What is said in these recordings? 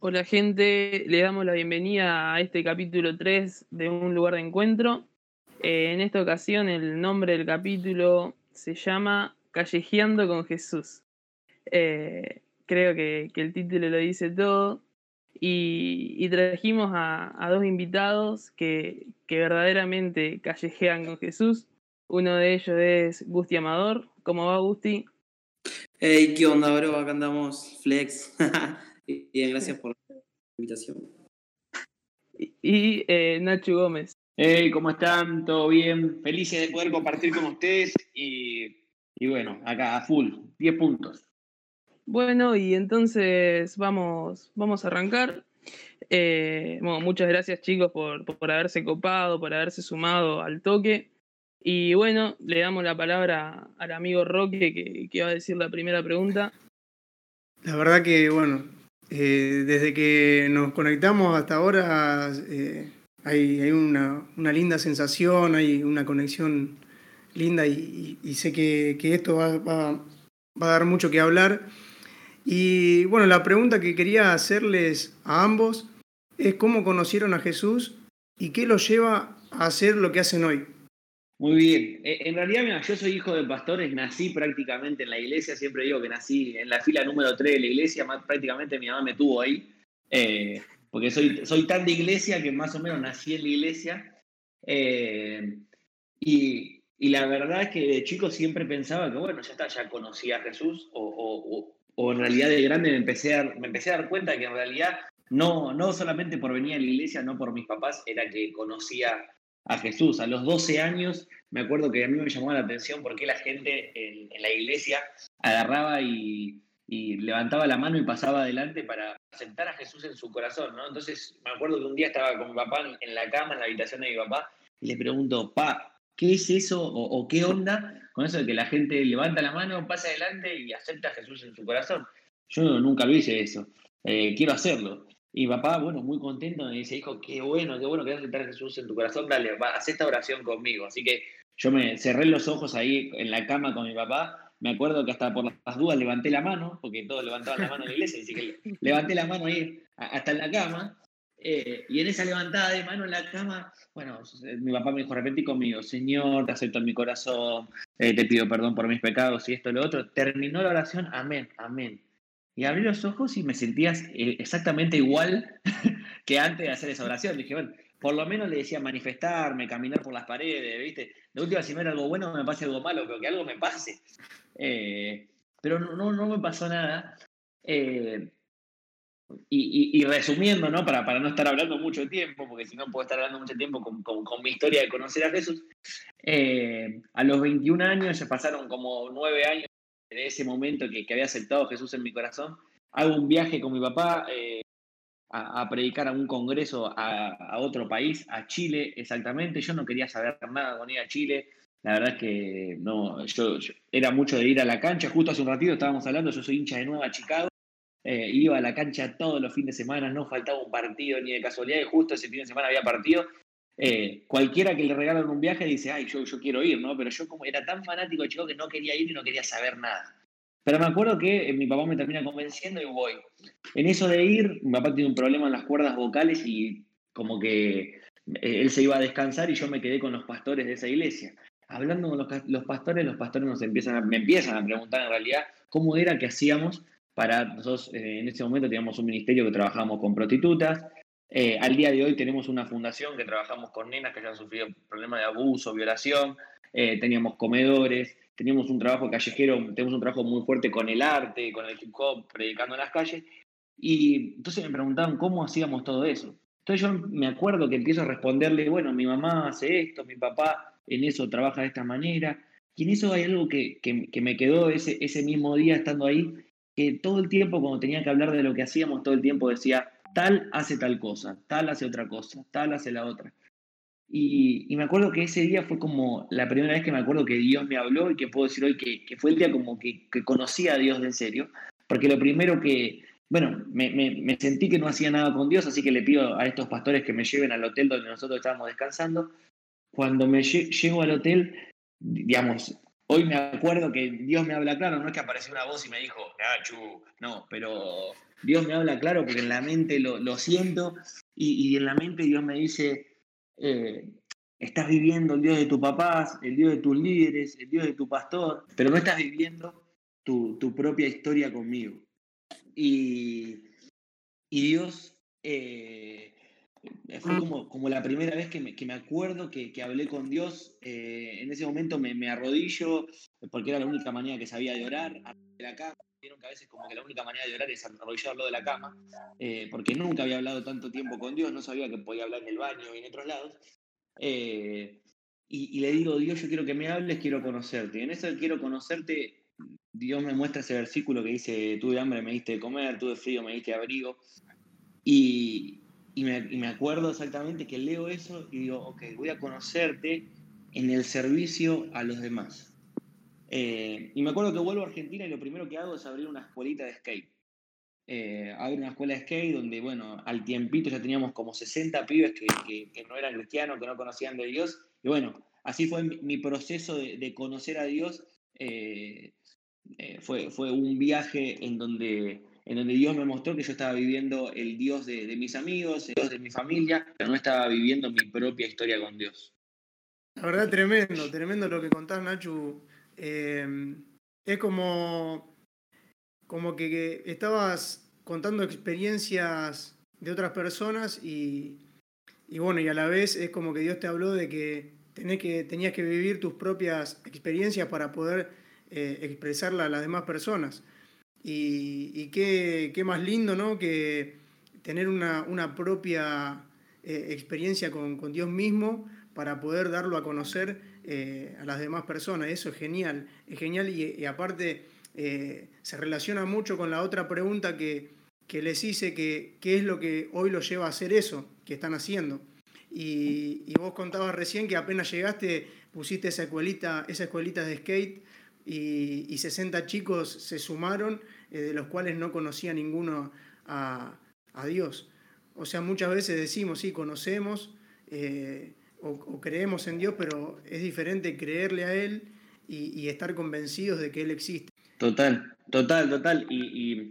Hola gente, le damos la bienvenida a este capítulo 3 de Un lugar de encuentro. Eh, en esta ocasión el nombre del capítulo se llama Callejeando con Jesús. Eh, creo que, el título lo dice todo. Y, trajimos a, dos invitados que, verdaderamente callejean con Jesús. Uno de ellos es Gusti Amador. ¿Cómo va Gusti? Hey, ¿qué onda, bro? Acá andamos, flex. Bien, gracias por la invitación. Y, eh, Nacho Gómez. Hey, ¿cómo están? ¿Todo bien? Felices de poder compartir con ustedes y, bueno, acá a full, 10 puntos. Bueno, y entonces vamos, vamos a arrancar. Eh, bueno, muchas gracias chicos por, por, haberse copado, por haberse sumado al toque. Y bueno, le damos la palabra al amigo Roque que, que va a decir la primera pregunta. La verdad que, bueno, eh, desde que nos conectamos hasta ahora eh, hay, una, linda sensación, hay una conexión linda y, sé que, esto va, a dar mucho que hablar. Y bueno, la pregunta que quería hacerles a ambos es cómo conocieron a Jesús y qué los lleva a hacer lo que hacen hoy. Muy bien. Eh, en realidad, yo soy hijo de pastores, nací prácticamente en la iglesia, siempre digo que nací en la fila número 3 de la iglesia, más, prácticamente mi mamá me tuvo ahí, eh, porque soy, soy tan de iglesia que más o menos nací en la iglesia. Eh, y, la verdad es que de chico siempre pensaba que, bueno, ya está, ya conocía a Jesús, o, en realidad de grande me empecé, a, me empecé a dar cuenta que en realidad no, no solamente por venir a la iglesia, no por mis papás, era que conocía a Jesús. A los 12 años me acuerdo que a mí me llamó la atención porque la gente en, la iglesia agarraba y, levantaba la mano y pasaba adelante para aceptar a Jesús en su corazón, ¿no? Entonces me acuerdo que un día estaba con mi papá en la cama, en la habitación de mi papá, y le pregunto, pa, ¿qué es eso o, qué onda con eso de que la gente levanta la mano, pasa adelante y acepta a Jesús en su corazón? Yo nunca lo hice eso, eh, quiero hacerlo. Y papá, bueno, muy contento, me dice, hijo, qué bueno, qué bueno que vas a a Jesús en tu corazón, dale, haz esta oración conmigo. Así que yo me cerré los ojos ahí en la cama con mi papá. Me acuerdo que hasta por las dudas levanté la mano, porque todos levantaban la mano en la iglesia, así que levanté la mano ahí hasta en la cama. Eh, y en esa levantada de mano en la cama, bueno, mi papá me dijo, repetí conmigo, Señor, te acepto en mi corazón, eh, te pido perdón por mis pecados y esto y lo otro. Terminó la oración, amén, amén. Y abrí los ojos y me sentías eh, exactamente igual que antes de hacer esa oración. Dije, bueno, por lo menos le decía manifestarme, caminar por las paredes, ¿viste? De última, si no era algo bueno, me pase algo malo, pero que algo me pase. Eh, pero no, no, me pasó nada. Eh, y, resumiendo, ¿no? Para, para no estar hablando mucho tiempo, porque si no puedo estar hablando mucho tiempo con, con, mi historia de conocer a Jesús, a los 21 años, se pasaron como 9 años en ese momento que, que, había aceptado Jesús en mi corazón, hago un viaje con mi papá eh, a, predicar a un congreso a, otro país, a Chile exactamente. Yo no quería saber nada con ir a Chile. La verdad es que no, yo, era mucho de ir a la cancha. Justo hace un ratito estábamos hablando, yo soy hincha de Nueva Chicago. Eh, iba a la cancha todos los fines de semana, no faltaba un partido ni de casualidad, y justo ese fin de semana había partido. Eh, cualquiera que le regalan un viaje dice, ay, yo, yo quiero ir, ¿no? Pero yo como era tan fanático de chico que no quería ir y no quería saber nada. Pero me acuerdo que eh, mi papá me termina convenciendo y voy. En eso de ir, mi papá tiene un problema en las cuerdas vocales y como que eh, él se iba a descansar y yo me quedé con los pastores de esa iglesia. Hablando con los, pastores, los pastores nos empiezan me empiezan a preguntar en realidad cómo era que hacíamos para nosotros en ese momento teníamos un ministerio que trabajábamos con prostitutas, eh, al día de hoy tenemos una fundación que trabajamos con nenas que hayan sufrido problemas de abuso, violación, eh, teníamos comedores, teníamos un trabajo callejero, tenemos un trabajo muy fuerte con el arte, con el hip hop, predicando en las calles. Y entonces me preguntaban cómo hacíamos todo eso. Entonces yo me acuerdo que empiezo a responderle, bueno, mi mamá hace esto, mi papá en eso trabaja de esta manera. Y en eso hay algo que, que me quedó ese, ese mismo día estando ahí, que todo el tiempo cuando tenía que hablar de lo que hacíamos, todo el tiempo decía, tal hace tal cosa, tal hace otra cosa, tal hace la otra. Y, me acuerdo que ese día fue como la primera vez que me acuerdo que Dios me habló y que puedo decir hoy que, fue el día como que, conocí a Dios de serio, porque lo primero que, bueno, me, sentí que no hacía nada con Dios, así que le pido a estos pastores que me lleven al hotel donde nosotros estábamos descansando. Cuando me llego al hotel, digamos, hoy me acuerdo que Dios me habla claro, no es que apareció una voz y me dijo, no, pero Dios me habla claro porque en la mente lo, lo siento y, y, en la mente Dios me dice, eh, estás viviendo el Dios de tus papás, el Dios de tus líderes, el Dios de tu pastor, pero no estás viviendo tu, tu propia historia conmigo. Y, y Dios eh, fue como, como la primera vez que me, que me acuerdo que, que hablé con Dios. eh, en ese momento me, me arrodillo, porque era la única manera que sabía de orar. Vieron que a veces como que la única manera de orar es arrodillarlo de la cama, eh, porque nunca había hablado tanto tiempo con Dios, no sabía que podía hablar en el baño y en otros lados. Eh, y, y le digo, Dios, yo quiero que me hables, quiero conocerte. Y en eso quiero conocerte, Dios me muestra ese versículo que dice, tuve hambre, me diste de comer, tuve frío, me diste abrigo. Y, y, me, y me acuerdo exactamente que leo eso y digo, ok, voy a conocerte en el servicio a los demás. Eh, y me acuerdo que vuelvo a Argentina y lo primero que hago es abrir una escuelita de skate. Eh, abrir una escuela de skate donde, bueno, al tiempito ya teníamos como 60 pibes que, que, no eran cristianos, que no conocían de Dios. Y bueno, así fue mi, mi proceso de, de, conocer a Dios. Eh, eh, fue, fue un viaje en donde, en donde Dios me mostró que yo estaba viviendo el Dios de, de, mis amigos, el Dios de mi familia, pero no estaba viviendo mi propia historia con Dios. La verdad, tremendo, tremendo lo que contás, Nacho. Eh, es como, como que, estabas contando experiencias de otras personas y, y, bueno, y a la vez es como que Dios te habló de que, tenés que tenías que vivir tus propias experiencias para poder eh, expresarla a las demás personas. Y, y qué, qué, más lindo, ¿no? Que tener una, una propia eh, experiencia con, con, Dios mismo para poder darlo a conocer eh, a las demás personas. Eso es genial, es genial y, aparte eh, se relaciona mucho con la otra pregunta que, que les hice, que qué es lo que hoy los lleva a hacer eso que están haciendo. Y, vos contabas recién que apenas llegaste pusiste esa escuelita, esa escuelita de skate y, y 60 chicos se sumaron, eh, de los cuales no conocía ninguno a, a, Dios. O sea, muchas veces decimos, sí, conocemos o, creemos en Dios, pero es diferente creerle a Él y, estar convencidos de que Él existe. Total, total, total. Y,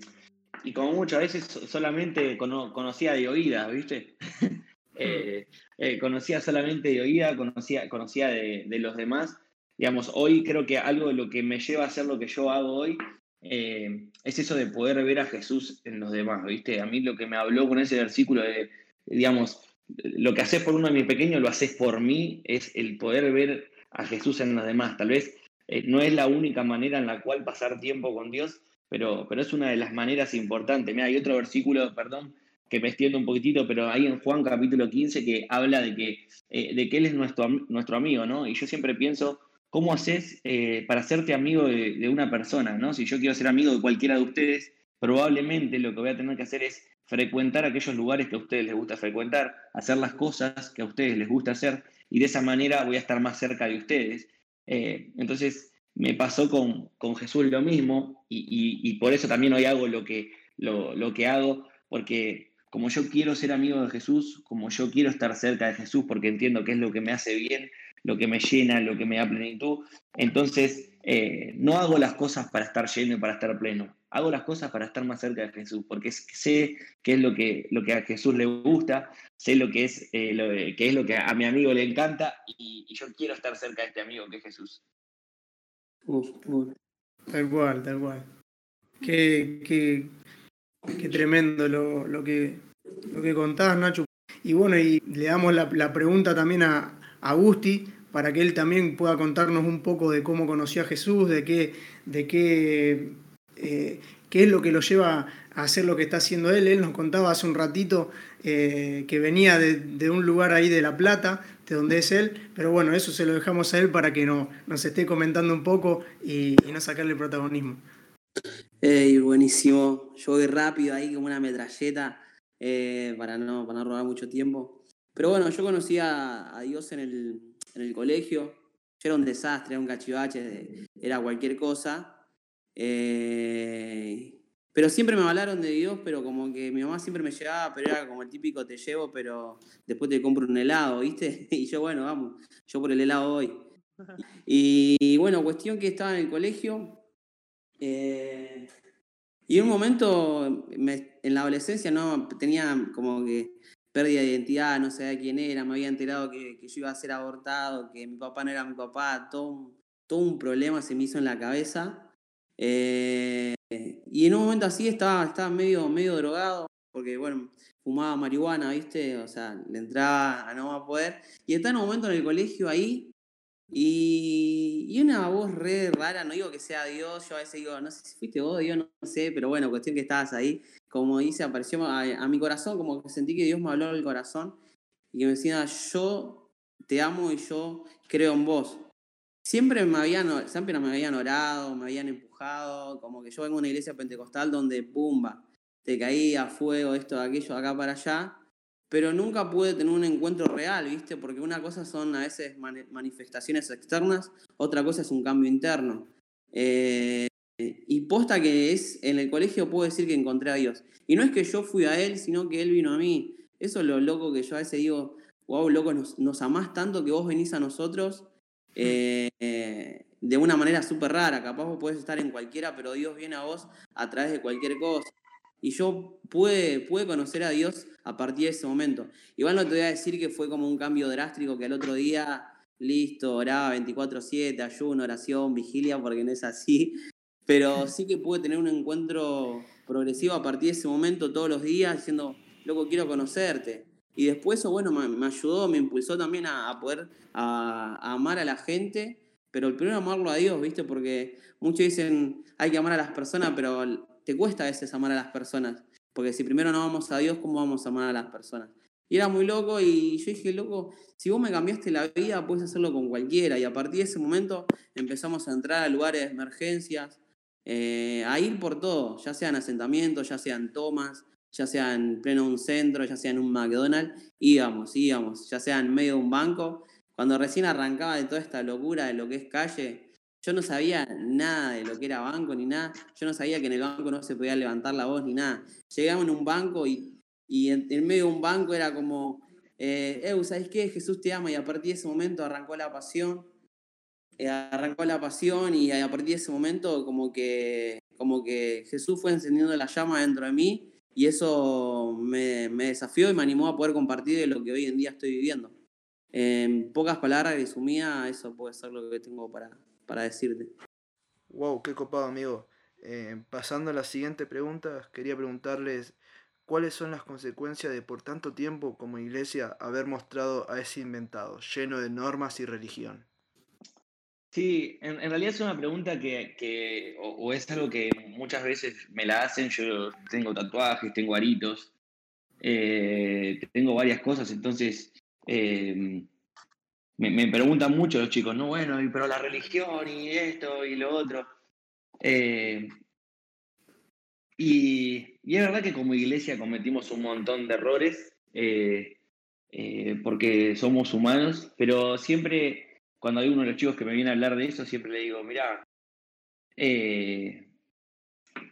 y, como muchas veces solamente cono, conocía de oídas, ¿viste? eh, eh, conocía solamente de oída, conocía, conocía de, de, los demás. Digamos, hoy creo que algo de lo que me lleva a hacer lo que yo hago hoy eh, es eso de poder ver a Jesús en los demás, ¿viste? A mí lo que me habló con ese versículo de, digamos, lo que haces por uno de mis pequeños lo haces por mí, es el poder ver a Jesús en los demás. Tal vez eh, no es la única manera en la cual pasar tiempo con Dios, pero, pero es una de las maneras importantes. Mira, hay otro versículo, perdón, que me extiendo un poquitito, pero ahí en Juan capítulo 15 que habla de que, eh, de que Él es nuestro, nuestro amigo, ¿no? Y yo siempre pienso, ¿cómo haces eh, para hacerte amigo de, de, una persona, ¿no? Si yo quiero ser amigo de cualquiera de ustedes, probablemente lo que voy a tener que hacer es frecuentar aquellos lugares que a ustedes les gusta frecuentar, hacer las cosas que a ustedes les gusta hacer, y de esa manera voy a estar más cerca de ustedes. Eh, entonces, me pasó con, con Jesús lo mismo, y, y, por eso también hoy hago lo que, lo, lo que hago, porque como yo quiero ser amigo de Jesús, como yo quiero estar cerca de Jesús, porque entiendo que es lo que me hace bien, lo que me llena, lo que me da plenitud, entonces eh, no hago las cosas para estar lleno y para estar pleno, hago las cosas para estar más cerca de Jesús, porque sé qué es lo que, lo que a Jesús le gusta, sé lo que es, eh, lo, que es lo que a mi amigo le encanta y, y, yo quiero estar cerca de este amigo que es Jesús. Uf, uf. Tal cual, tal cual. Qué, qué, qué tremendo lo, lo, que, lo que contás, Nacho. Y bueno, y le damos la, la pregunta también a, a Gusti para que él también pueda contarnos un poco de cómo conoció a Jesús, de qué, de qué, eh, qué es lo que lo lleva a hacer lo que está haciendo él. Él nos contaba hace un ratito eh, que venía de, un lugar ahí de La Plata, de donde es él, pero bueno, eso se lo dejamos a él para que no, nos esté comentando un poco y, no sacarle el protagonismo. Hey, buenísimo. Yo voy rápido ahí como una metralleta eh, para, no, para no robar mucho tiempo. Pero bueno, yo conocí a, a Dios en el, en el colegio. Yo era un desastre, era un cachivache, era cualquier cosa. Eh, pero siempre me hablaron de Dios, pero como que mi mamá siempre me llevaba, pero era como el típico te llevo, pero después te compro un helado, ¿viste? Y yo, bueno, vamos, yo por el helado voy. Y, bueno, cuestión que estaba en el colegio. Eh, Y en un momento, en la adolescencia, no tenía como que pérdida de identidad, no sabía quién era, me había enterado que, yo iba a ser abortado, que mi papá no era mi papá, todo, todo un problema se me hizo en la cabeza. Eh, y en un momento así estaba, estaba medio, medio drogado, porque bueno, fumaba marihuana, ¿viste? O sea, le entraba a no más poder. Y estaba en un momento en el colegio ahí, y, una voz re rara, no digo que sea Dios, yo a veces digo, no sé si fuiste vos, Dios, no, sé, pero bueno, cuestión que estabas ahí, como dice, apareció a, mi corazón, como que sentí que Dios me habló del corazón y que me decía, yo te amo y yo creo en vos. Siempre me habían, siempre me habían orado, me habían empujado, como que yo vengo a una iglesia pentecostal donde, pumba, te caía fuego, esto, aquello, acá para allá, pero nunca pude tener un encuentro real, ¿viste? Porque una cosa son a veces manifestaciones externas, otra cosa es un cambio interno. Eh, y posta que es, en el colegio puedo decir que encontré a Dios. Y no es que yo fui a Él, sino que Él vino a mí. Eso es lo loco que yo a veces digo, wow, loco, nos, nos amás tanto que vos venís a nosotros eh, de una manera súper rara. Capaz vos podés estar en cualquiera, pero Dios viene a vos a través de cualquier cosa. Y yo pude, pude conocer a Dios a partir de ese momento. Igual no te voy a decir que fue como un cambio drástico que al otro día, listo, oraba 24/7, ayuno, oración, vigilia, porque no es así. Pero sí que pude tener un encuentro progresivo a partir de ese momento todos los días diciendo, loco, quiero conocerte. Y después eso, bueno, me, ayudó, me impulsó también a, poder a, amar a la gente, pero el primero amarlo a Dios, ¿viste? Porque muchos dicen, hay que amar a las personas, pero te cuesta a veces amar a las personas. Porque si primero no amamos a Dios, ¿cómo vamos a amar a las personas? Y era muy loco y yo dije, loco, si vos me cambiaste la vida, puedes hacerlo con cualquiera. Y a partir de ese momento empezamos a entrar a lugares de emergencias, eh, a ir por todo, ya sean asentamientos, ya sean tomas, ya sea en pleno un centro, ya sea en un McDonald's, íbamos, íbamos, ya sea en medio de un banco. Cuando recién arrancaba de toda esta locura de lo que es calle, yo no sabía nada de lo que era banco ni nada. Yo no sabía que en el banco no se podía levantar la voz ni nada. Llegamos en un banco y, en, medio de un banco era como, eh, ¿sabes qué? Jesús te ama y a partir de ese momento arrancó la pasión. Eh, arrancó la pasión y a partir de ese momento como que, como que Jesús fue encendiendo la llama dentro de mí y eso me desafió y me animó a poder compartir de lo que hoy en día estoy viviendo. En pocas palabras, resumía, eso puede ser lo que tengo para, para decirte. Wow, qué copado, amigo. Eh, pasando a la siguiente pregunta, quería preguntarles cuáles son las consecuencias de por tanto tiempo como iglesia haber mostrado a ese inventado, lleno de normas y religión. Sí, en, realidad es una pregunta que, o, es algo que muchas veces me la hacen, yo tengo tatuajes, tengo aritos, eh, tengo varias cosas, entonces eh, me, preguntan mucho los chicos, no, bueno, pero la religión y esto y lo otro. Eh, y, es verdad que como iglesia cometimos un montón de errores, eh, eh, porque somos humanos, pero siempre, cuando hay uno de los chicos que me viene a hablar de eso, siempre le digo, mira,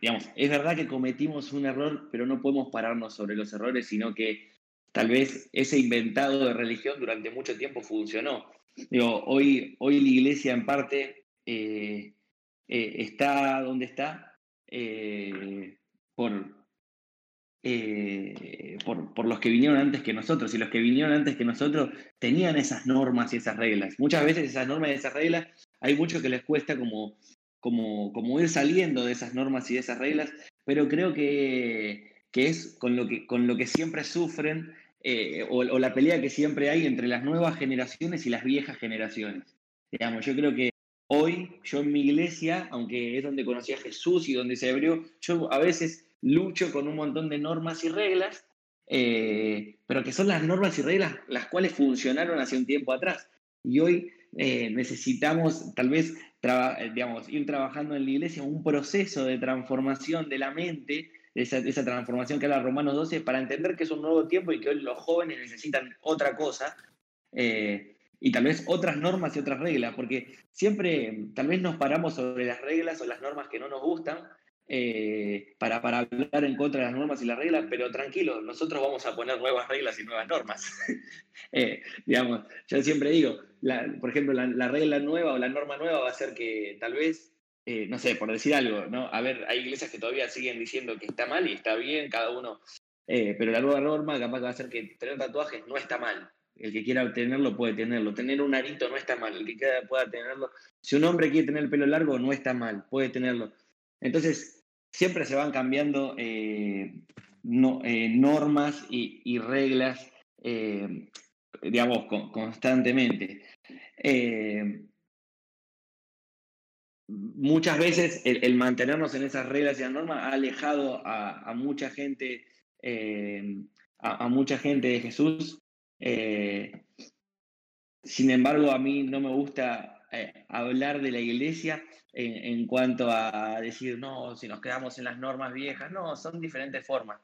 digamos, es verdad que cometimos un error, pero no podemos pararnos sobre los errores, sino que tal vez ese inventado de religión durante mucho tiempo funcionó. Digo, hoy, hoy la iglesia en parte eh, eh, está donde está eh, por, por, por, los que vinieron antes que nosotros, y los que vinieron antes que nosotros tenían esas normas y esas reglas. Muchas veces esas normas y esas reglas, hay mucho que les cuesta como, como, como ir saliendo de esas normas y de esas reglas, pero creo que, que es con lo que, con lo que siempre sufren eh, o, la pelea que siempre hay entre las nuevas generaciones y las viejas generaciones. Digamos, yo creo que hoy, yo en mi iglesia, aunque es donde conocí a Jesús y donde se abrió, yo a veces lucho con un montón de normas y reglas, eh, pero que son las normas y reglas las cuales funcionaron hace un tiempo atrás. Y hoy eh, necesitamos tal vez digamos, ir trabajando en la iglesia un proceso de transformación de la mente esa, esa transformación que habla Romanos 12, para entender que es un nuevo tiempo y que hoy los jóvenes necesitan otra cosa. Eh, y tal vez otras normas y otras reglas, porque siempre tal vez nos paramos sobre las reglas o las normas que no nos gustan eh, para, para hablar en contra de las normas y las reglas, pero tranquilo, nosotros vamos a poner nuevas reglas y nuevas normas. Eh, digamos, yo siempre digo, por ejemplo, la, la, regla nueva o la norma nueva va a ser que tal vez eh, no sé, por decir algo, ¿no? A ver, hay iglesias que todavía siguen diciendo que está mal y está bien, cada uno, eh, pero la nueva norma capaz que va a ser que tener tatuajes no está mal. El que quiera tenerlo puede tenerlo. Tener un arito no está mal. El que quiera pueda tenerlo. Si un hombre quiere tener el pelo largo, no está mal. Puede tenerlo. Entonces, siempre se van cambiando eh, normas y, reglas, digamos, constantemente muchas veces el, mantenernos en esas reglas y las normas ha alejado a, mucha gente, eh, a, mucha gente de Jesús. Eh, sin embargo, a mí no me gusta eh, hablar de la iglesia en, cuanto a decir, no, si nos quedamos en las normas viejas, no, son diferentes formas.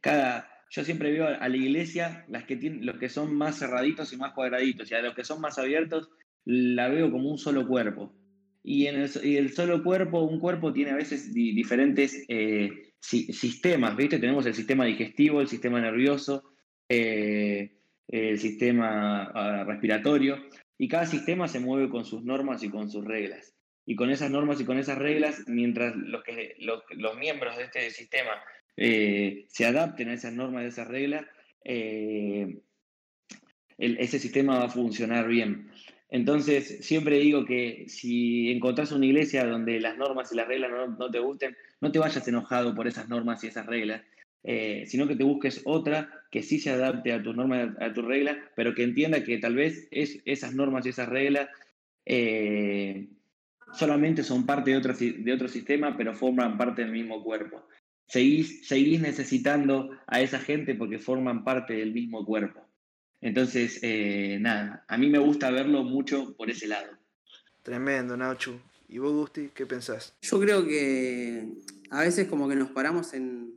cada, yo siempre veo a la iglesia, las que tienen, los que son más cerraditos y más cuadraditos, y a los que son más abiertos, la veo como un solo cuerpo. Y, en el, solo cuerpo, un cuerpo tiene a veces diferentes eh, sistemas, ¿viste? Tenemos el sistema digestivo, el sistema nervioso, eh, el sistema ah, respiratorio, y cada sistema se mueve con sus normas y con sus reglas. Y con esas normas y con esas reglas, mientras los, que, los, miembros de este sistema eh, se adapten a esas normas y a esas reglas, ese sistema va a funcionar bien. Entonces, siempre digo que si encontrás una iglesia donde las normas y las reglas no, te gusten, no te vayas enojado por esas normas y esas reglas, eh, sino que te busques otra que sí se adapte a tus normas, a tus reglas, pero que entienda que tal vez es, esas normas y esas reglas eh, solamente son parte de otro, de otro sistema, pero forman parte del mismo cuerpo. Seguís, seguís necesitando a esa gente porque forman parte del mismo cuerpo. Entonces, eh, nada, a mí me gusta verlo mucho por ese lado. Tremendo, Nacho. ¿Y vos, Gusti, qué pensás? Yo creo que a veces como que nos paramos en,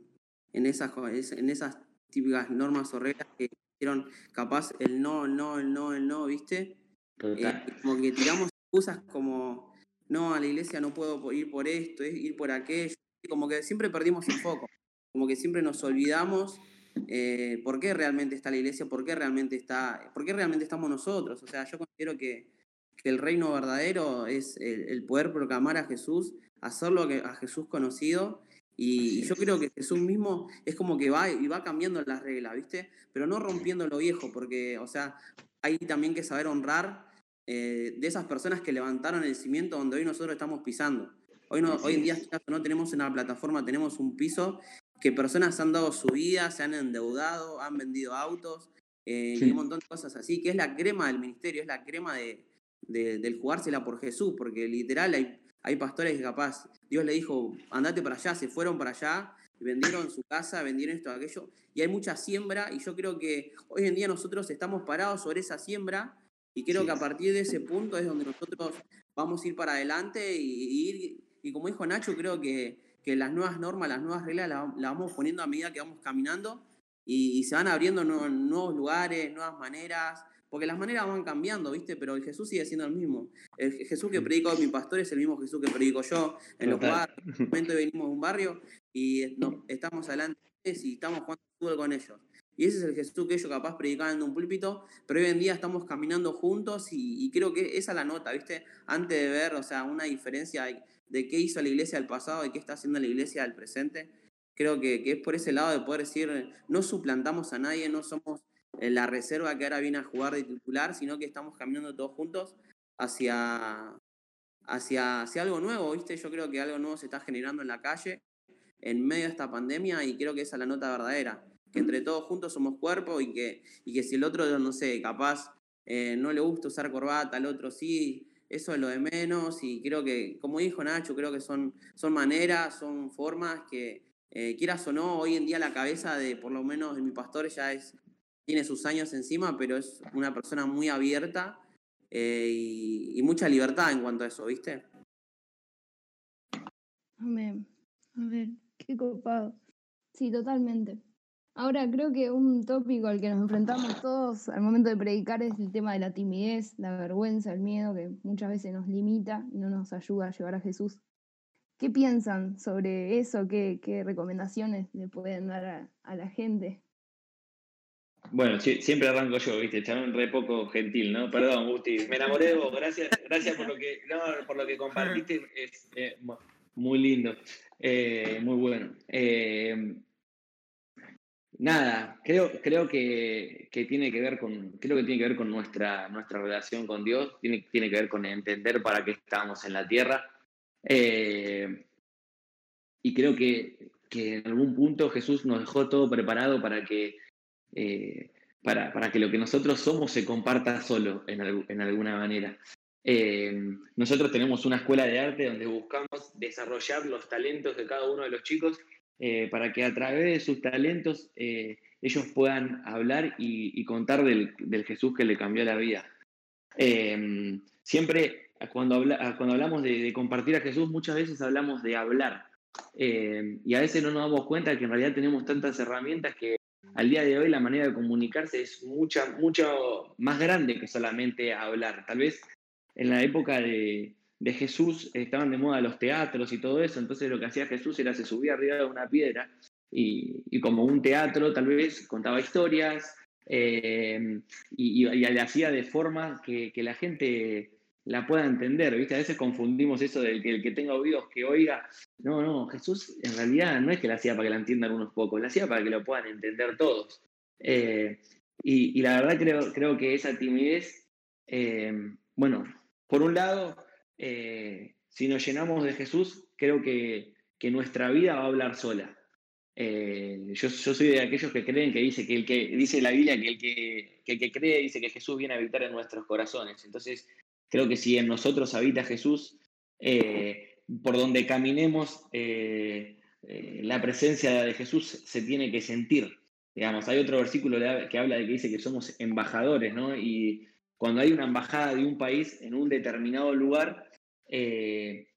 esas, en esas típicas normas o reglas que hicieron capaz el no, no, el no, el no, ¿viste? Eh, como que tiramos excusas como, no, a la iglesia no puedo ir por esto, ir por aquello. Como que siempre perdimos el foco, como que siempre nos olvidamos eh, por qué realmente está la iglesia, por qué realmente está, por qué realmente estamos nosotros. O sea, yo considero que, que el reino verdadero es el, poder proclamar a Jesús, hacerlo a Jesús conocido. Y, yo creo que Jesús mismo es como que va y va cambiando las reglas, ¿viste? Pero no rompiendo lo viejo, porque, o sea, hay también que saber honrar eh, de esas personas que levantaron el cimiento donde hoy nosotros estamos pisando. Hoy, no, hoy en día no tenemos una plataforma, tenemos un piso que personas han dado su vida, se han endeudado, han vendido autos eh, y un montón de cosas así, que es la crema del ministerio, es la crema de, del jugársela por Jesús, porque literal hay, hay pastores que capaz, Dios le dijo, andate para allá, se fueron para allá, vendieron su casa, vendieron esto, aquello, y hay mucha siembra, y yo creo que hoy en día nosotros estamos parados sobre esa siembra, y creo que a partir de ese punto es donde nosotros vamos a ir para adelante y ir, y como dijo Nacho, creo que que las nuevas normas, las nuevas reglas las, vamos poniendo a medida que vamos caminando y, se van abriendo nuevos, lugares, nuevas maneras, porque las maneras van cambiando, ¿viste? Pero el Jesús sigue siendo el mismo. El Jesús que predico mi pastor es el mismo Jesús que predico yo en los barrios. En momento venimos de un barrio y no, estamos adelante y estamos jugando fútbol con ellos. Y ese es el Jesús que ellos capaz predicaban en un púlpito, pero hoy en día estamos caminando juntos y, y, creo que esa es la nota, ¿viste? Antes de ver, o sea, una diferencia de qué hizo la iglesia del pasado y qué está haciendo la iglesia del presente. Creo que, es por ese lado de poder decir, no suplantamos a nadie, no somos eh, la reserva que ahora viene a jugar de titular, sino que estamos caminando todos juntos hacia, hacia, hacia algo nuevo, ¿viste? Yo creo que algo nuevo se está generando en la calle en medio de esta pandemia y creo que esa es la nota verdadera, que entre todos juntos somos cuerpo y que, y que si el otro, no sé, capaz eh, no le gusta usar corbata, al otro sí, eso es lo de menos y creo que, como dijo Nacho, creo que son, son maneras, son formas que, eh, quieras o no, hoy en día la cabeza de, por lo menos mi pastor ya es, tiene sus años encima, pero es una persona muy abierta eh, y, mucha libertad en cuanto a eso, ¿viste? Amén. A ver, qué copado. Sí, totalmente. Ahora creo que un tópico al que nos enfrentamos todos al momento de predicar es el tema de la timidez, la vergüenza, el miedo que muchas veces nos limita y no nos ayuda a llevar a Jesús. ¿Qué piensan sobre eso? ¿Qué, recomendaciones le pueden dar a, la gente? Bueno, siempre arranco yo, viste, chabón re poco gentil, ¿no? Perdón, Gusti, me enamoré de vos, gracias, gracias por lo que, por lo que compartiste, es eh, mu- muy lindo, eh, muy bueno. Eh, nada, creo, creo que, que tiene que ver con, creo que tiene que ver con nuestra, nuestra relación con Dios, tiene, tiene que ver con entender para qué estamos en la tierra. Eh, y creo que, que en algún punto Jesús nos dejó todo preparado para que eh, para, para que lo que nosotros somos se comparta solo en, en alguna manera. Eh, nosotros tenemos una escuela de arte donde buscamos desarrollar los talentos de cada uno de los chicos eh, para que a través de sus talentos eh, ellos puedan hablar y, contar del, Jesús que le cambió la vida. Eh, siempre cuando, habla- cuando hablamos de, compartir a Jesús, muchas veces hablamos de hablar. Eh, y a veces no nos damos cuenta que en realidad tenemos tantas herramientas que al día de hoy la manera de comunicarse es mucha, mucho más grande que solamente hablar. Tal vez en la época de, de Jesús estaban de moda los teatros y todo eso, entonces lo que hacía Jesús era se subía arriba de una piedra y, como un teatro tal vez contaba historias eh, y, y, le hacía de forma que, que la gente la pueda entender, ¿viste? A veces confundimos eso del que el que tenga oídos que oiga. No, no, Jesús en realidad no es que la hacía para que la entiendan unos pocos, la hacía para que lo puedan entender todos. Eh, y, y, la verdad creo, creo que esa timidez, eh, bueno, por un lado, eh, si nos llenamos de Jesús, creo que, que nuestra vida va a hablar sola. Eh, yo, soy de aquellos que creen que dice que el que dice la Biblia que el que, que cree dice que Jesús viene a habitar en nuestros corazones. Entonces, creo que si en nosotros habita Jesús, eh, por donde caminemos, la presencia de Jesús se tiene que sentir. Digamos, hay otro versículo que habla de que dice que somos embajadores, ¿no? Y cuando hay una embajada de un país en un determinado lugar, eh,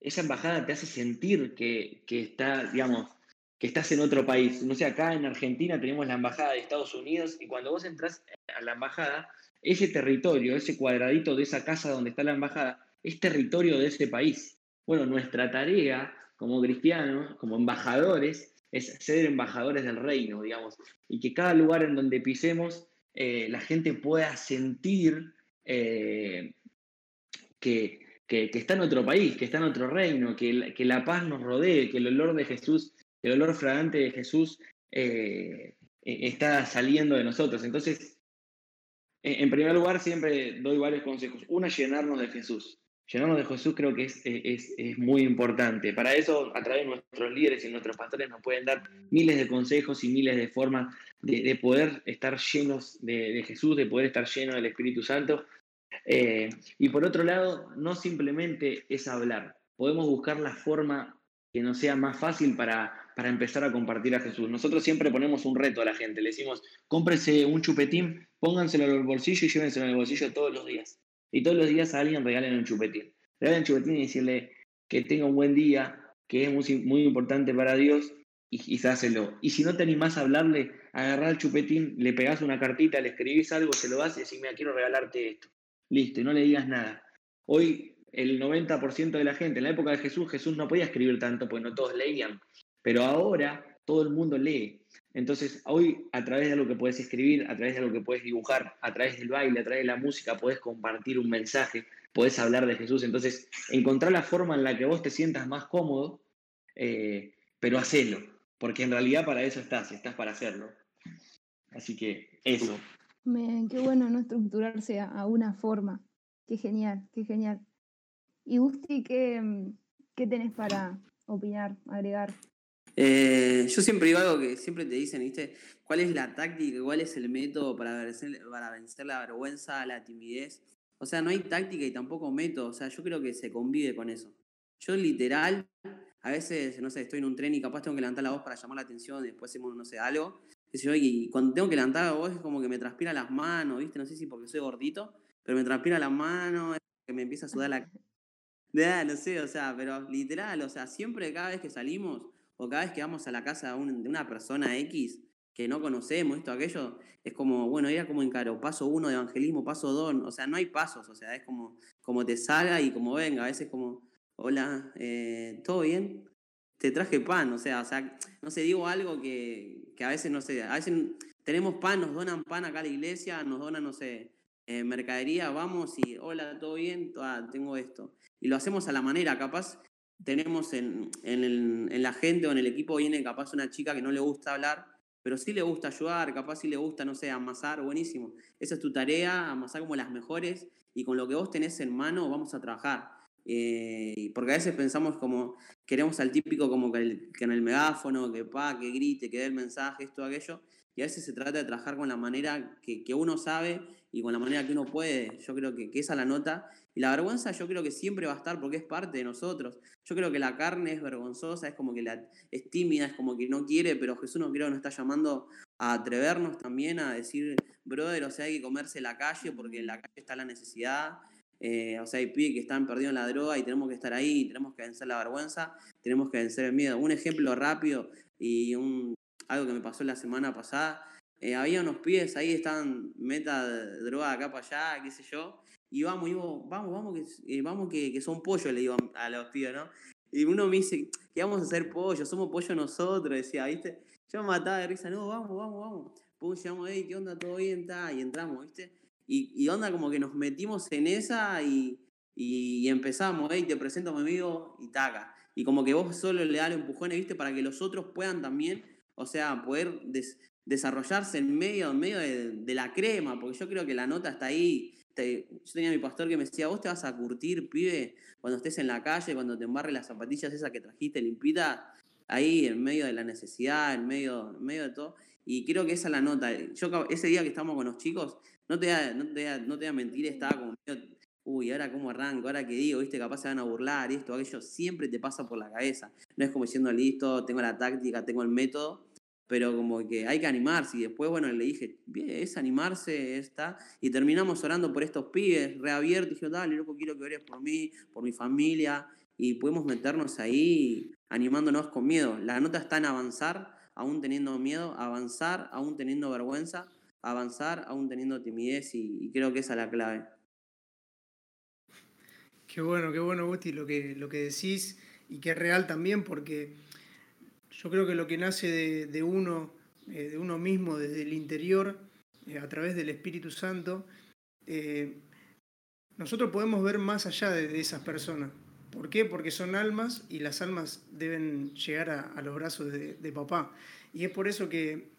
esa embajada te hace sentir que, que, está, digamos, que estás en otro país. No sé, acá en Argentina tenemos la embajada de Estados Unidos y cuando vos entras a la embajada, ese territorio, ese cuadradito de esa casa donde está la embajada, es territorio de ese país. Bueno, nuestra tarea como cristianos, como embajadores, es ser embajadores del reino, digamos, y que cada lugar en donde pisemos, eh, la gente pueda sentir eh, que, que, que, está en otro país, que está en otro reino, que, que la paz nos rodee, que el olor de Jesús, el olor fragante de Jesús eh, está saliendo de nosotros. Entonces, en primer lugar, siempre doy varios consejos. Una, llenarnos de Jesús. Llenarnos de Jesús creo que es, es, es, muy importante. Para eso, a través de nuestros líderes y nuestros pastores nos pueden dar miles de consejos y miles de formas de, de poder estar llenos de, de, Jesús, de poder estar llenos del Espíritu Santo. Eh, y por otro lado, no simplemente es hablar. Podemos buscar la forma que nos sea más fácil para, para empezar a compartir a Jesús. Nosotros siempre ponemos un reto a la gente. Le decimos, cómprese un chupetín, pónganselo en el bolsillo y llévenselo en el bolsillo todos los días. Y todos los días a alguien regalen un chupetín. Regalen un chupetín y decirle que tenga un buen día, que es muy, muy importante para Dios y, dáselo. Y si no te animás a hablarle, agarrar el chupetín, le pegás una cartita, le escribís algo, se lo das y decís, mira, quiero regalarte esto. Listo, y no le digas nada. Hoy el 90% de la gente, en la época de Jesús, Jesús no podía escribir tanto porque no todos leían. Pero ahora todo el mundo lee. Entonces, hoy, a través de algo que puedes escribir, a través de algo que puedes dibujar, a través del baile, a través de la música, puedes compartir un mensaje, puedes hablar de Jesús. Entonces, encontrar la forma en la que vos te sientas más cómodo, eh, pero hacelo, porque en realidad para eso estás, estás para hacerlo. Así que eso. Qué bueno no estructurarse a, una forma. Qué genial, qué genial. Y Gusti, ¿qué, qué tenés para opinar, agregar? Eh, yo siempre digo algo que siempre te dicen, ¿viste? ¿Cuál es la táctica, cuál es el método para vencer, para vencer la vergüenza, la timidez? O sea, no hay táctica y tampoco método. O sea, yo creo que se convive con eso. Yo literal, a veces, no sé, estoy en un tren y capaz tengo que levantar la voz para llamar la atención después hacemos, no sé, algo. Y cuando tengo que levantar la voz es como que me transpira las manos, ¿viste? No sé si porque soy gordito, pero me transpira las manos, que me empieza a sudar la... Ah, no sé, o sea, pero literal, o sea, siempre cada vez que salimos o cada vez que vamos a la casa de una persona X que no conocemos, esto, aquello, es como, bueno, era como en caro, paso uno de evangelismo, paso dos, o sea, no hay pasos, o sea, es como, como te salga y como venga, a veces como, hola, eh, ¿todo bien? Te traje pan, o sea, o sea, no sé, digo algo que, que a veces, no sé, a veces tenemos pan, nos donan pan acá a la iglesia, nos donan, no sé, eh, mercadería, vamos y hola, ¿todo bien? Ah, tengo esto. Y lo hacemos a la manera, capaz tenemos en, en, la gente o en el equipo viene capaz una chica que no le gusta hablar, pero sí le gusta ayudar, capaz sí le gusta, no sé, amasar, buenísimo. Esa es tu tarea, amasar como las mejores y con lo que vos tenés en mano vamos a trabajar. Eh, porque a veces pensamos como, queremos al típico como que, en el megáfono, que pa, que grite, que dé el mensaje, esto, aquello, y a veces se trata de trabajar con la manera que, que uno sabe y con la manera que uno puede. Yo creo que, que esa es la nota. Y la vergüenza yo creo que siempre va a estar porque es parte de nosotros. Yo creo que la carne es vergonzosa, es como que la, es tímida, es como que no quiere, pero Jesús no creo que nos está llamando a atrevernos también a decir, brother, o sea, hay que comerse la calle porque en la calle está la necesidad. Eh, o sea, hay pibes que están perdidos en la droga y tenemos que estar ahí, tenemos que vencer la vergüenza, tenemos que vencer el miedo. Un ejemplo rápido y un, algo que me pasó la semana pasada. Eh, había unos pies ahí, estaban meta de droga acá para allá, qué sé yo. Y vamos, vamos, vamos, que, eh, vamos que, son pollos, le digo a los pibes, ¿no? Y uno me dice, ¿qué vamos a hacer pollo? Somos pollo nosotros, decía, ¿viste? Yo me mataba de risa, no, vamos, vamos, vamos. Pum, llegamos, ¿qué onda? ¿Todo bien? está Y entramos, ¿viste? Y, y, onda como que nos metimos en esa y, y, empezamos, hey, te presento a mi amigo y taca. Y como que vos solo le das empujones, ¿viste? Para que los otros puedan también o sea, poder desarrollarse en medio, en medio de, la crema, porque yo creo que la nota está ahí. yo tenía a mi pastor que me decía, vos te vas a curtir, pibe, cuando estés en la calle, cuando te embarre las zapatillas esas que trajiste limpita, ahí en medio de la necesidad, en medio, medio de todo. Y creo que esa es la nota. Yo ese día que estamos con los chicos, no te no te no te a mentir, estaba como medio uy, ahora cómo arranco, ahora qué digo, viste, capaz se van a burlar, esto, aquello, siempre te pasa por la cabeza. No es como diciendo, listo, tengo la táctica, tengo el método, pero como que hay que animarse. Y después, bueno, le dije, bien, es animarse, está. Y terminamos orando por estos pibes, reabiertos. Y dije, dale, loco, quiero que ores por mí, por mi familia. Y podemos meternos ahí animándonos con miedo. La nota está en avanzar, aún teniendo miedo, avanzar, aún teniendo vergüenza, avanzar, aún teniendo timidez. Y, creo que esa es la clave. Qué bueno, qué bueno, Gusti, lo que, lo que decís y que es real también, porque yo creo que lo que nace de, uno, eh, de uno mismo, desde el interior, eh, a través del Espíritu Santo, eh, nosotros podemos ver más allá de, esas personas. ¿Por qué? Porque son almas y las almas deben llegar a, los brazos de, papá. Y es por eso que,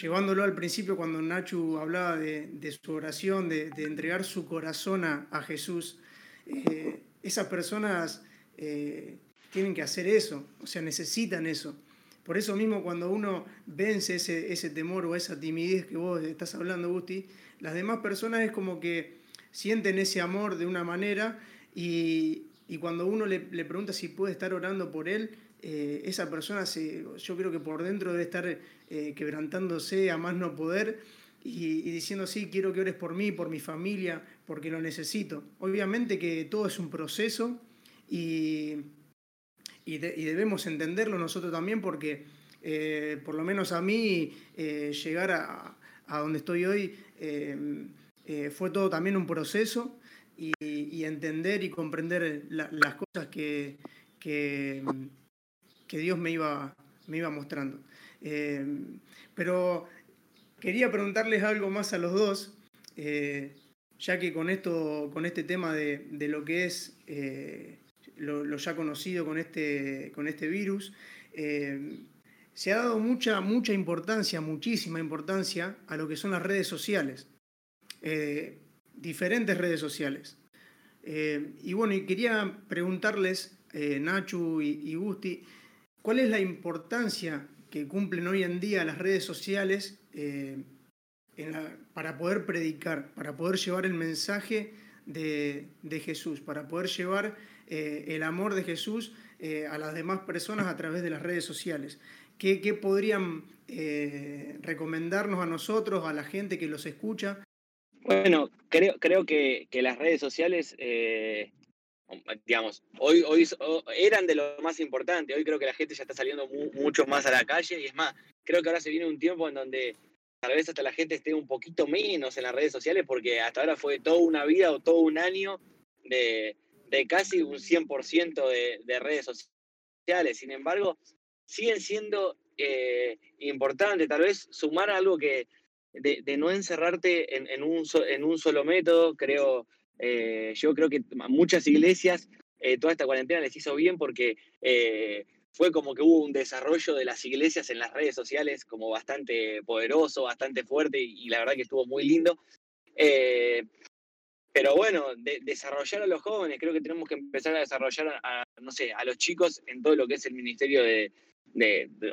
llevándolo al principio, cuando Nachu hablaba de, su oración, de, entregar su corazón a, Jesús, esas personas tienen que hacer eso, o sea, necesitan eso. Por eso mismo cuando uno vence ese temor o esa timidez que vos estás hablando, Gusti, las demás personas es como que sienten ese amor de una manera y, cuando uno le, pregunta si puede estar orando por él, eh, esa persona yo creo que por dentro debe estar eh, quebrantándose a más no poder y, diciendo, sí, quiero que ores por mí, por mi familia, porque lo necesito. Obviamente que todo es un proceso y, y, debemos entenderlo nosotros también porque, eh, por lo menos a mí, eh, llegar a, donde estoy hoy eh, fue todo también un proceso y, entender y comprender las cosas que, que, Dios me iba, me iba mostrando. pero quería preguntarles algo más a los dos, ya que con, esto, con este tema de, de lo que es lo, ya conocido con este, con este virus, eh, se ha dado mucha, mucha importancia, muchísima importancia a lo que son las redes sociales, eh, diferentes redes sociales. Eh, y bueno, y quería preguntarles, Nachu y, Gusti, ¿cuál es la importancia que cumplen hoy en día las redes sociales para poder predicar, para poder llevar el mensaje de, Jesús, para poder llevar eh, el amor de Jesús eh, a las demás personas a través de las redes sociales. ¿Qué, podrían eh, recomendarnos a nosotros, a la gente que los escucha? Bueno, creo, creo que, las redes sociales, digamos, hoy, hoy eran de lo más importante. Hoy creo que la gente ya está saliendo mucho más a la calle y es más, creo que ahora se viene un tiempo en donde tal vez hasta la gente esté un poquito menos en las redes sociales porque hasta ahora fue toda una vida o todo un año de, de casi un 100% de, de redes sociales. Sin embargo, siguen siendo eh, importante, tal vez sumar algo que de, no encerrarte en, un en un solo método, creo, eh, yo creo que muchas iglesias eh, toda esta cuarentena les hizo bien porque fue como que hubo un desarrollo de las iglesias en las redes sociales como bastante poderoso, bastante fuerte y, la verdad que estuvo muy lindo. pero bueno, desarrollar a los jóvenes, creo que tenemos que empezar a desarrollar a, no sé, a los chicos en todo lo que es el ministerio de,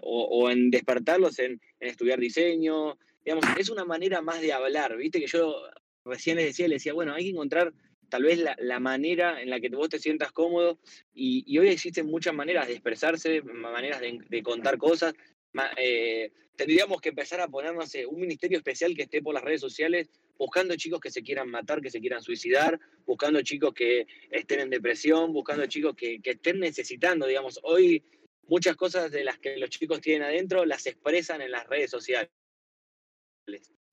o, en despertarlos en, estudiar diseño. Digamos, es una manera más de hablar, viste que yo recién les decía, les decía, bueno, hay que encontrar tal vez la, manera en la que vos te sientas cómodo y, hoy existen muchas maneras de expresarse, maneras de, contar cosas. Eh, tendríamos que empezar a poner, no sé, un ministerio especial que esté por las redes sociales buscando chicos que se quieran matar, que se quieran suicidar, buscando chicos que estén en depresión, buscando chicos que, que estén necesitando, digamos, hoy muchas cosas de las que los chicos tienen adentro las expresan en las redes sociales.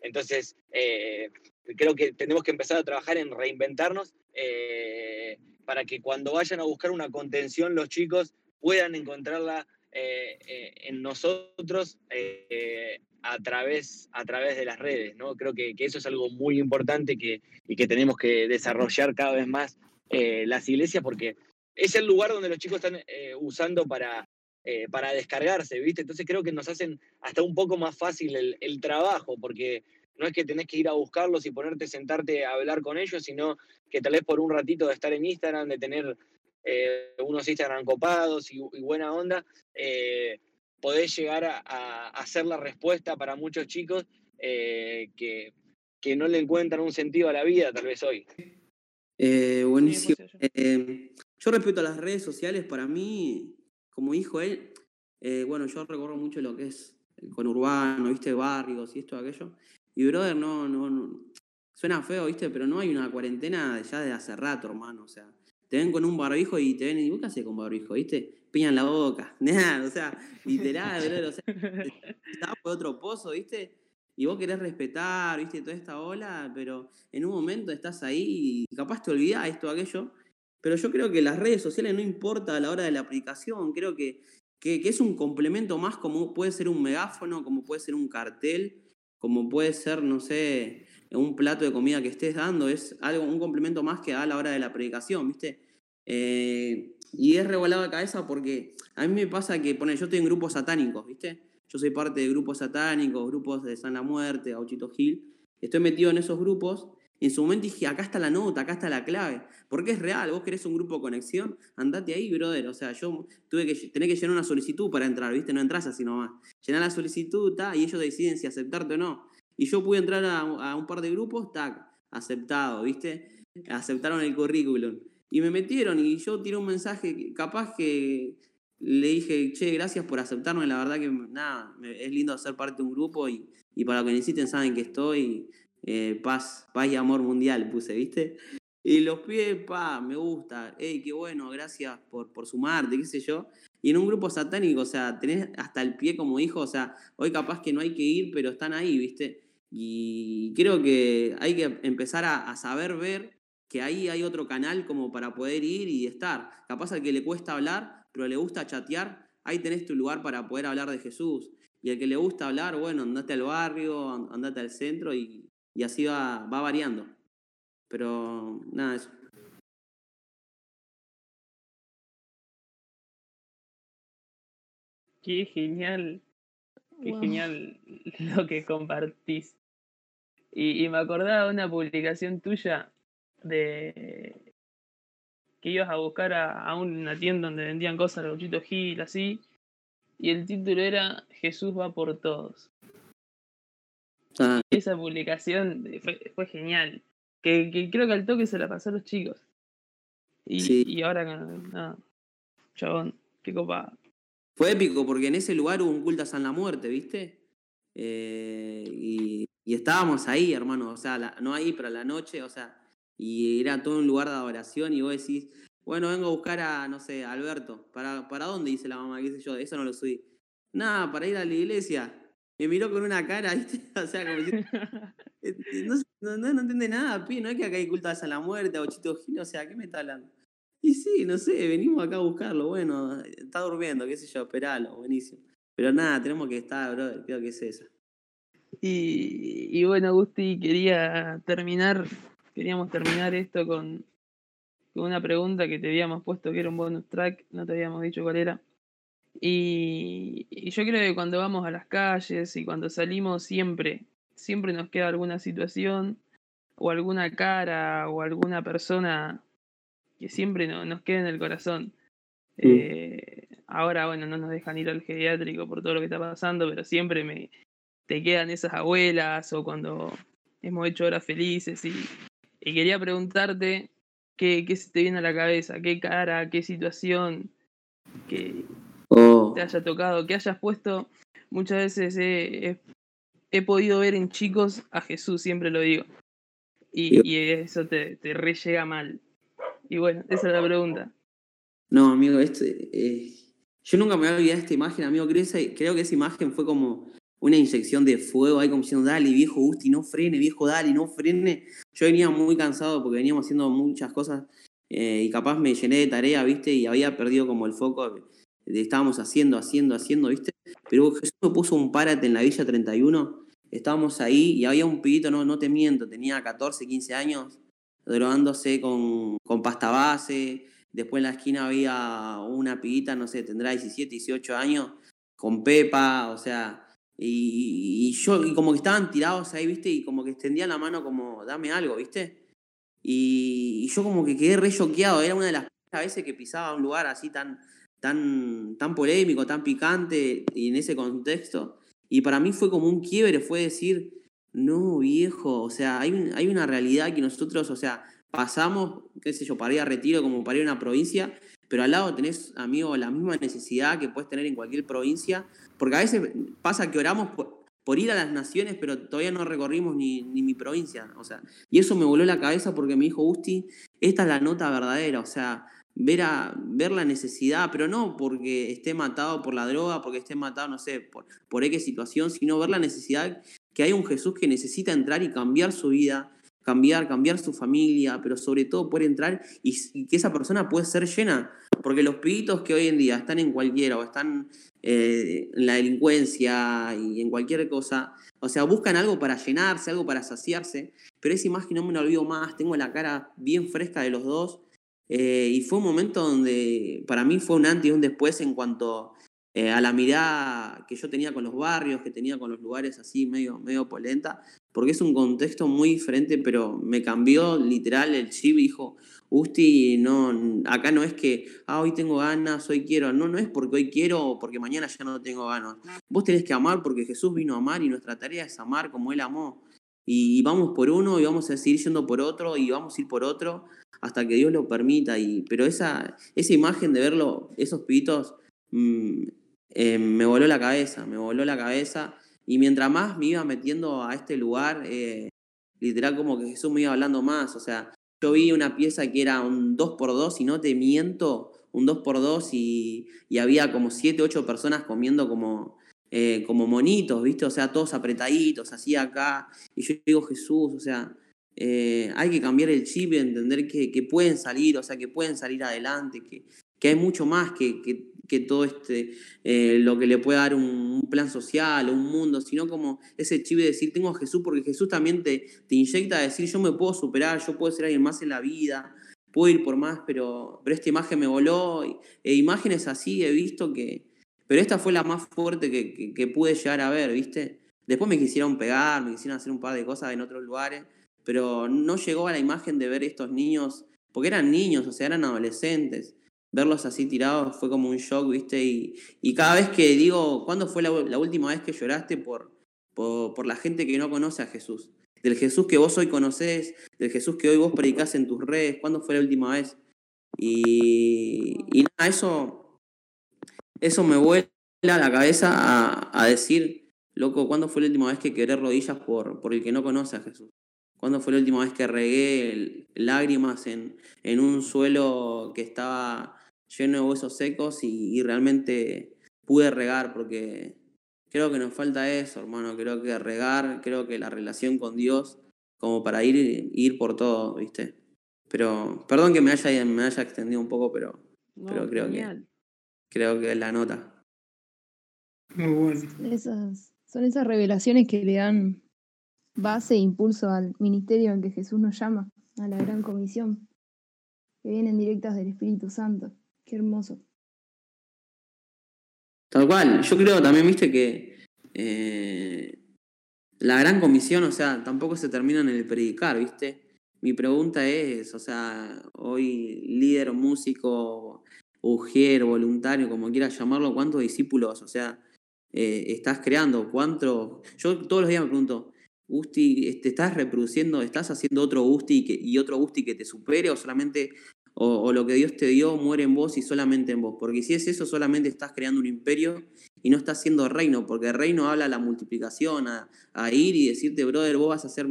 Entonces, eh, creo que tenemos que empezar a trabajar en reinventarnos eh, para que cuando vayan a buscar una contención los chicos puedan encontrarla eh, en nosotros a, través, a través de las redes. ¿no? Creo que, eso es algo muy importante que, y que tenemos que desarrollar cada vez más las iglesias porque es el lugar donde los chicos están usando para, eh, para descargarse, ¿viste? Entonces creo que nos hacen hasta un poco más fácil el, trabajo, porque no es que tenés que ir a buscarlos y ponerte, sentarte a hablar con ellos, sino que tal vez por un ratito de estar en Instagram, de tener eh, unos Instagram copados y, buena onda, eh, podés llegar a, hacer la respuesta para muchos chicos que, que, no le encuentran un sentido a la vida, tal vez hoy. buenísimo. yo respeto a las redes sociales, para mí como dijo él, eh, bueno, yo recorro mucho lo que es el conurbano, ¿viste? Barrios y esto, aquello. Y, brother, no, no, suena feo, ¿viste? Pero no hay una cuarentena ya de hace rato, hermano. O sea, te ven con un barbijo y te ven y ¿vos qué haces con barbijo, viste? Piñan la boca. Nada, o sea, literal, brother. O sea, estás por otro pozo, ¿viste? Y vos querés respetar, ¿viste? Toda esta ola, pero en un momento estás ahí y capaz te olvidás esto, aquello pero yo creo que las redes sociales no importa a la hora de la aplicación, creo que, que, es un complemento más como puede ser un megáfono, como puede ser un cartel, como puede ser, no sé, un plato de comida que estés dando, es algo, un complemento más que a la hora de la predicación, ¿viste? Eh, y es revolado de cabeza porque a mí me pasa que, pone, yo estoy en grupos satánicos, ¿viste? Yo soy parte de grupos satánicos, grupos de San la Muerte, Gauchito Gil. Estoy metido en esos grupos en su momento dije, acá está la nota, acá está la clave. Porque es real, vos querés un grupo de conexión, andate ahí, brother. O sea, yo tuve que tener que llenar una solicitud para entrar, ¿viste? No entras así nomás. Llenar la solicitud, ta, y ellos deciden si aceptarte o no. Y yo pude entrar a, un par de grupos, tac, aceptado, ¿viste? Aceptaron el currículum. Y me metieron y yo tiré un mensaje, capaz que le dije, che, gracias por aceptarme, la verdad que nada, es lindo ser parte de un grupo y, y para lo que necesiten saben que estoy eh, paz, paz y amor mundial puse, ¿viste? Y los pies, pa, me gusta, hey, qué bueno, gracias por, por sumarte, qué sé yo. Y en un grupo satánico, o sea, tenés hasta el pie como hijo, o sea, hoy capaz que no hay que ir, pero están ahí, ¿viste? Y creo que hay que empezar a, saber ver que ahí hay otro canal como para poder ir y estar. Capaz al que le cuesta hablar, pero le gusta chatear, ahí tenés tu lugar para poder hablar de Jesús. Y al que le gusta hablar, bueno, andate al barrio, andate al centro y, y así va, va variando. Pero nada, eso. Qué genial, qué genial lo que compartís. Y, me acordaba de una publicación tuya de que ibas a buscar a, una tienda donde vendían cosas, el Gil, así, y el título era Jesús va por todos. Ah. Esa publicación fue, genial. Que, creo que al toque se la pasó a los chicos. Y, y ahora, nada, chabón, qué copa. Fue épico porque en ese lugar hubo un culto a San la Muerte, ¿viste? Eh, y, estábamos ahí, hermano, o sea, no ahí, pero a la noche, o sea, y era todo un lugar de adoración y vos decís, bueno, vengo a buscar a, no sé, Alberto, ¿para, para dónde? Dice la mamá, qué sé yo, eso no lo subí. Nada, para ir a la iglesia me miró con una cara, ¿viste? O sea, como si... Eh, no, no, no, entiende nada, pi, no es que acá hay cultas a la muerte, a Chito Gil, o sea, ¿qué me está hablando? Y sí, no sé, venimos acá a buscarlo, bueno, está durmiendo, qué sé yo, esperalo, buenísimo. Pero nada, tenemos que estar, brother, creo que es esa. Y, y bueno, Gusti, quería terminar, queríamos terminar esto con, con una pregunta que te habíamos puesto que era un bonus track, no te habíamos dicho cuál era. Y, y yo creo que cuando vamos a las calles y cuando salimos siempre, siempre nos queda alguna situación o alguna cara o alguna persona que siempre no- nos queda en el corazón. Eh, ahora, bueno, no nos dejan ir al geriátrico por todo lo que está pasando, pero siempre me te quedan esas abuelas o cuando hemos hecho horas felices y, y quería preguntarte qué, qué se te viene a la cabeza, qué cara, qué situación que Oh, te haya tocado, que hayas puesto. Muchas veces he, he- he podido ver en chicos a Jesús, siempre lo digo. Y, y eso te, te re llega mal. Y bueno, esa es la pregunta. No, amigo, este, eh, yo nunca me voy a olvidar de esta imagen, amigo. Creo, esa- creo que esa imagen fue como una inyección de fuego ahí, como diciendo, dale, viejo Gusti, no frene, viejo, dale, no frene. Yo venía muy cansado porque veníamos haciendo muchas cosas eh, y capaz me llené de tarea, ¿viste? Y había perdido como el foco estábamos haciendo, haciendo, haciendo, ¿viste? Pero Jesús me puso un párate en la Villa 31, estábamos ahí y había un pibito, no, no te miento, tenía 14, 15 años, drogándose con, con pasta base. Después en la esquina había una pibita, no sé, tendrá 17, 18 años, con pepa, o sea, y, yo, y como que estaban tirados ahí, ¿viste? Y como que extendían la mano como, dame algo, ¿viste? Y, yo como que quedé re choqueado, era una de las veces que pisaba un lugar así tan, tan, tan polémico, tan picante, y en ese contexto. Y para mí fue como un quiebre, fue decir, no, viejo, o sea, hay, hay una realidad que nosotros, o sea, pasamos, qué sé yo, para ir a retiro como para ir a una provincia, pero al lado tenés, amigo, la misma necesidad que puedes tener en cualquier provincia, porque a veces pasa que oramos por, por ir a las naciones, pero todavía no recorrimos ni, ni mi provincia, o sea, y eso me voló la cabeza porque me dijo, Gusti, esta es la nota verdadera, o sea, ver, a, ver la necesidad, pero no porque esté matado por la droga, porque esté matado, no sé, por, por situación, sino ver la necesidad que hay un Jesús que necesita entrar y cambiar su vida, cambiar, cambiar su familia, pero sobre todo poder entrar y, y que esa persona puede ser llena. Porque los pibitos que hoy en día están en cualquiera o están eh, en la delincuencia y en cualquier cosa, o sea, buscan algo para llenarse, algo para saciarse, pero esa imagen no me la olvido más, tengo la cara bien fresca de los dos. Eh, y fue un momento donde para mí fue un antes y un después en cuanto eh, a la mirada que yo tenía con los barrios, que tenía con los lugares así medio, medio polenta, porque es un contexto muy diferente, pero me cambió literal el chip y dijo, Usti, no, acá no es que, ah, hoy tengo ganas, hoy quiero, no, no es porque hoy quiero o porque mañana ya no tengo ganas. Vos tenés que amar porque Jesús vino a amar y nuestra tarea es amar como Él amó. Y vamos por uno y vamos a seguir yendo por otro y vamos a ir por otro hasta que Dios lo permita. Y, pero esa, esa imagen de verlo, esos pibitos, mm, eh, me voló la cabeza, me voló la cabeza. Y mientras más me iba metiendo a este lugar, eh, literal como que Jesús me iba hablando más. O sea, yo vi una pieza que era un 2x2 y no te miento, un 2x2 y, y había como 7, 8 personas comiendo como, eh, como monitos, ¿viste? O sea, todos apretaditos, así acá. Y yo digo, Jesús, o sea, eh, hay que cambiar el chip y entender que, pueden salir, o sea, que pueden salir adelante, que, que hay mucho más que, que, que todo este, eh, lo que le puede dar un, plan social o un mundo, sino como ese chip de decir, tengo a Jesús, porque Jesús también te, te inyecta a decir, yo me puedo superar, yo puedo ser alguien más en la vida, puedo ir por más, pero, pero esta imagen me voló, e imágenes así he visto que, pero esta fue la más fuerte que, que, que pude llegar a ver, ¿viste? Después me quisieron pegar, me quisieron hacer un par de cosas en otros lugares, pero no llegó a la imagen de ver estos niños, porque eran niños, o sea, eran adolescentes. Verlos así tirados fue como un shock, ¿viste? Y, y cada vez que digo, ¿cuándo fue la, última vez que lloraste por, por, la gente que no conoce a Jesús? Del Jesús que vos hoy conocés, del Jesús que hoy vos predicás en tus redes, ¿cuándo fue la última vez? Y, y nada, eso, eso me vuela la cabeza a, decir, loco, ¿cuándo fue la última vez que quebré rodillas por, por el que no conoce a Jesús? ¿Cuándo fue la última vez que regué el- lágrimas en, en un suelo que estaba lleno de huesos secos y, y realmente pude regar? Porque creo que nos falta eso, hermano. Creo que regar, creo que la relación con Dios, como para ir, ir por todo, ¿viste? Pero, perdón que me haya, me haya extendido un poco, pero No, Pero creo que- creo que es la nota. Muy bueno. Esas, son esas revelaciones que le dan base e impulso al ministerio al que Jesús nos llama, a la gran comisión, que vienen directas del Espíritu Santo. Qué hermoso. Tal cual, yo creo también, viste, que eh, la gran comisión, o sea, tampoco se termina en el predicar, viste. Mi pregunta es, o sea, hoy líder, músico, ujier, voluntario, como quieras llamarlo, ¿cuántos discípulos, o sea, eh, estás creando? ¿Cuántos? Yo todos los días me pregunto, Gusti, ¿te estás reproduciendo, estás haciendo otro Gusti y, que- otro Gusti que te supere o solamente o, lo que Dios te dio muere en vos y solamente en vos. Porque si es eso, solamente estás creando un imperio y no estás haciendo reino, porque el reino habla a la multiplicación, a, a ir y decirte, brother, vos vas a hacer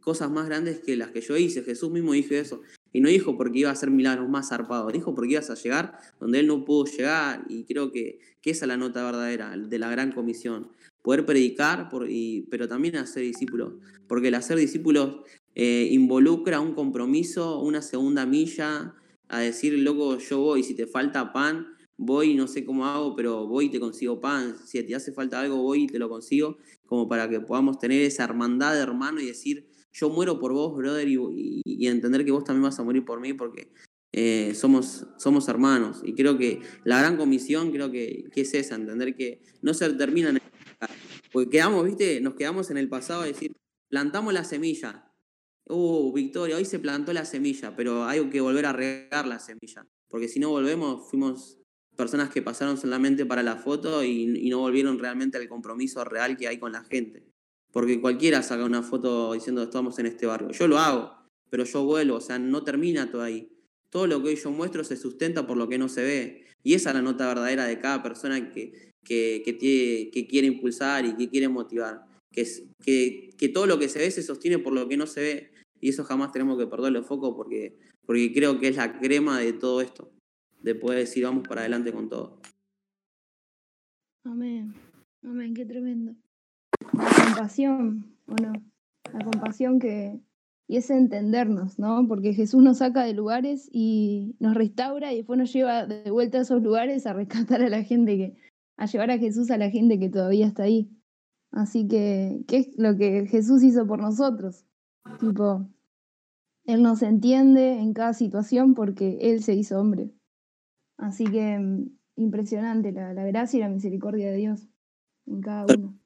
cosas más grandes que las que yo hice. Jesús mismo dijo eso. Y no dijo porque iba a hacer milagros más zarpados, dijo porque ibas a llegar donde él no pudo llegar. Y creo que, que esa es la nota verdadera de la gran comisión. Poder predicar, pero también hacer discípulos. Porque el hacer discípulos eh, involucra un compromiso, una segunda milla, a decir, loco, yo voy, si te falta pan, voy, no sé cómo hago, pero voy y te consigo pan, si te hace falta algo, voy y te lo consigo, como para que podamos tener esa hermandad de hermano y decir, yo muero por vos, brother, y, entender que vos también vas a morir por mí, porque eh, somos, somos hermanos. Y creo que la gran comisión, creo que, que es esa, entender que no se termina en. Porque quedamos, viste, nos quedamos en el pasado a decir, plantamos la semilla, Uh, Victoria, hoy se plantó la semilla, pero hay que volver a regar la semilla. Porque si no volvemos, fuimos personas que pasaron solamente para la foto y, no volvieron realmente al compromiso real que hay con la gente. Porque cualquiera saca una foto diciendo estamos en este barrio. Yo lo hago, pero yo vuelvo, o sea, no termina todo ahí. Todo lo que hoy yo muestro se sustenta por lo que no se ve. Y esa es la nota verdadera de cada persona que, que, que, quiere impulsar y que quiere motivar. Que, que, que todo lo que se ve se sostiene por lo que no se ve. Y eso jamás tenemos que perderle foco porque, porque creo que es la crema de todo esto. De poder decir vamos para adelante con todo. Amén. Amén, qué tremendo. La compasión, ¿o no? La compasión que... Y es entendernos, ¿no? Porque Jesús nos saca de lugares y nos restaura y después nos lleva de vuelta a esos lugares a rescatar a la gente que... a llevar a Jesús a la gente que todavía está ahí. Así que, ¿qué es lo que Jesús hizo por nosotros? Tipo, Él nos entiende en cada situación porque Él se hizo hombre. Así que mm, impresionante la, la gracia y la misericordia de Dios en cada uno.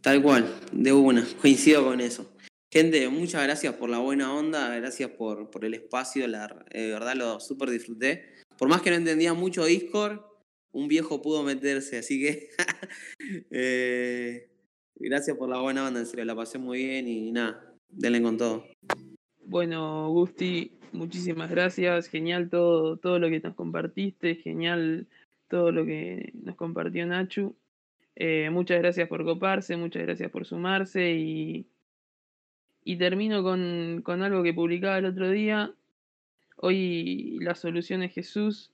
Tal cual, de una, coincido con eso. Gente, muchas gracias por la buena onda, gracias por, por el espacio, la, eh, de verdad lo súper disfruté. Por más que no entendía mucho Discord, un viejo pudo meterse, así que eh, gracias por la buena onda, en serio, la pasé muy bien y nada, denle con todo. Bueno, Gusti, muchísimas gracias. Genial todo, todo lo que nos compartiste, genial todo lo que nos compartió Nachu. Eh, muchas gracias por coparse, muchas gracias por sumarse y, y termino con, con algo que publicaba el otro día. Hoy la solución es Jesús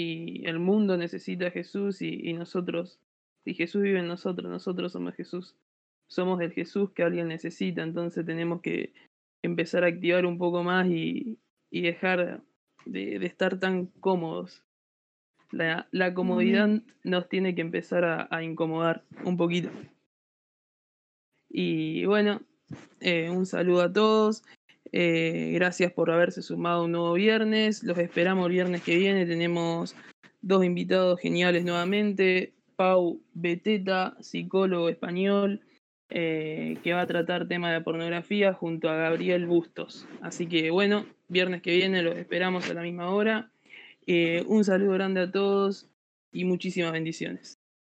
y el mundo necesita a Jesús y, y nosotros, y Jesús vive en nosotros, nosotros somos Jesús. Somos el Jesús que alguien necesita, entonces tenemos que empezar a activar un poco más y, y dejar de, de estar tan cómodos. La, la comodidad nos tiene que empezar a, a incomodar un poquito. Y bueno, eh, un saludo a todos. Eh, gracias por haberse sumado un nuevo viernes. Los esperamos viernes que viene. Tenemos dos invitados geniales nuevamente. Pau Beteta, psicólogo español, eh, que va a tratar tema de pornografía junto a Gabriel Bustos. Así que bueno, viernes que viene los esperamos a la misma hora. Eh, un saludo grande a todos y muchísimas bendiciones.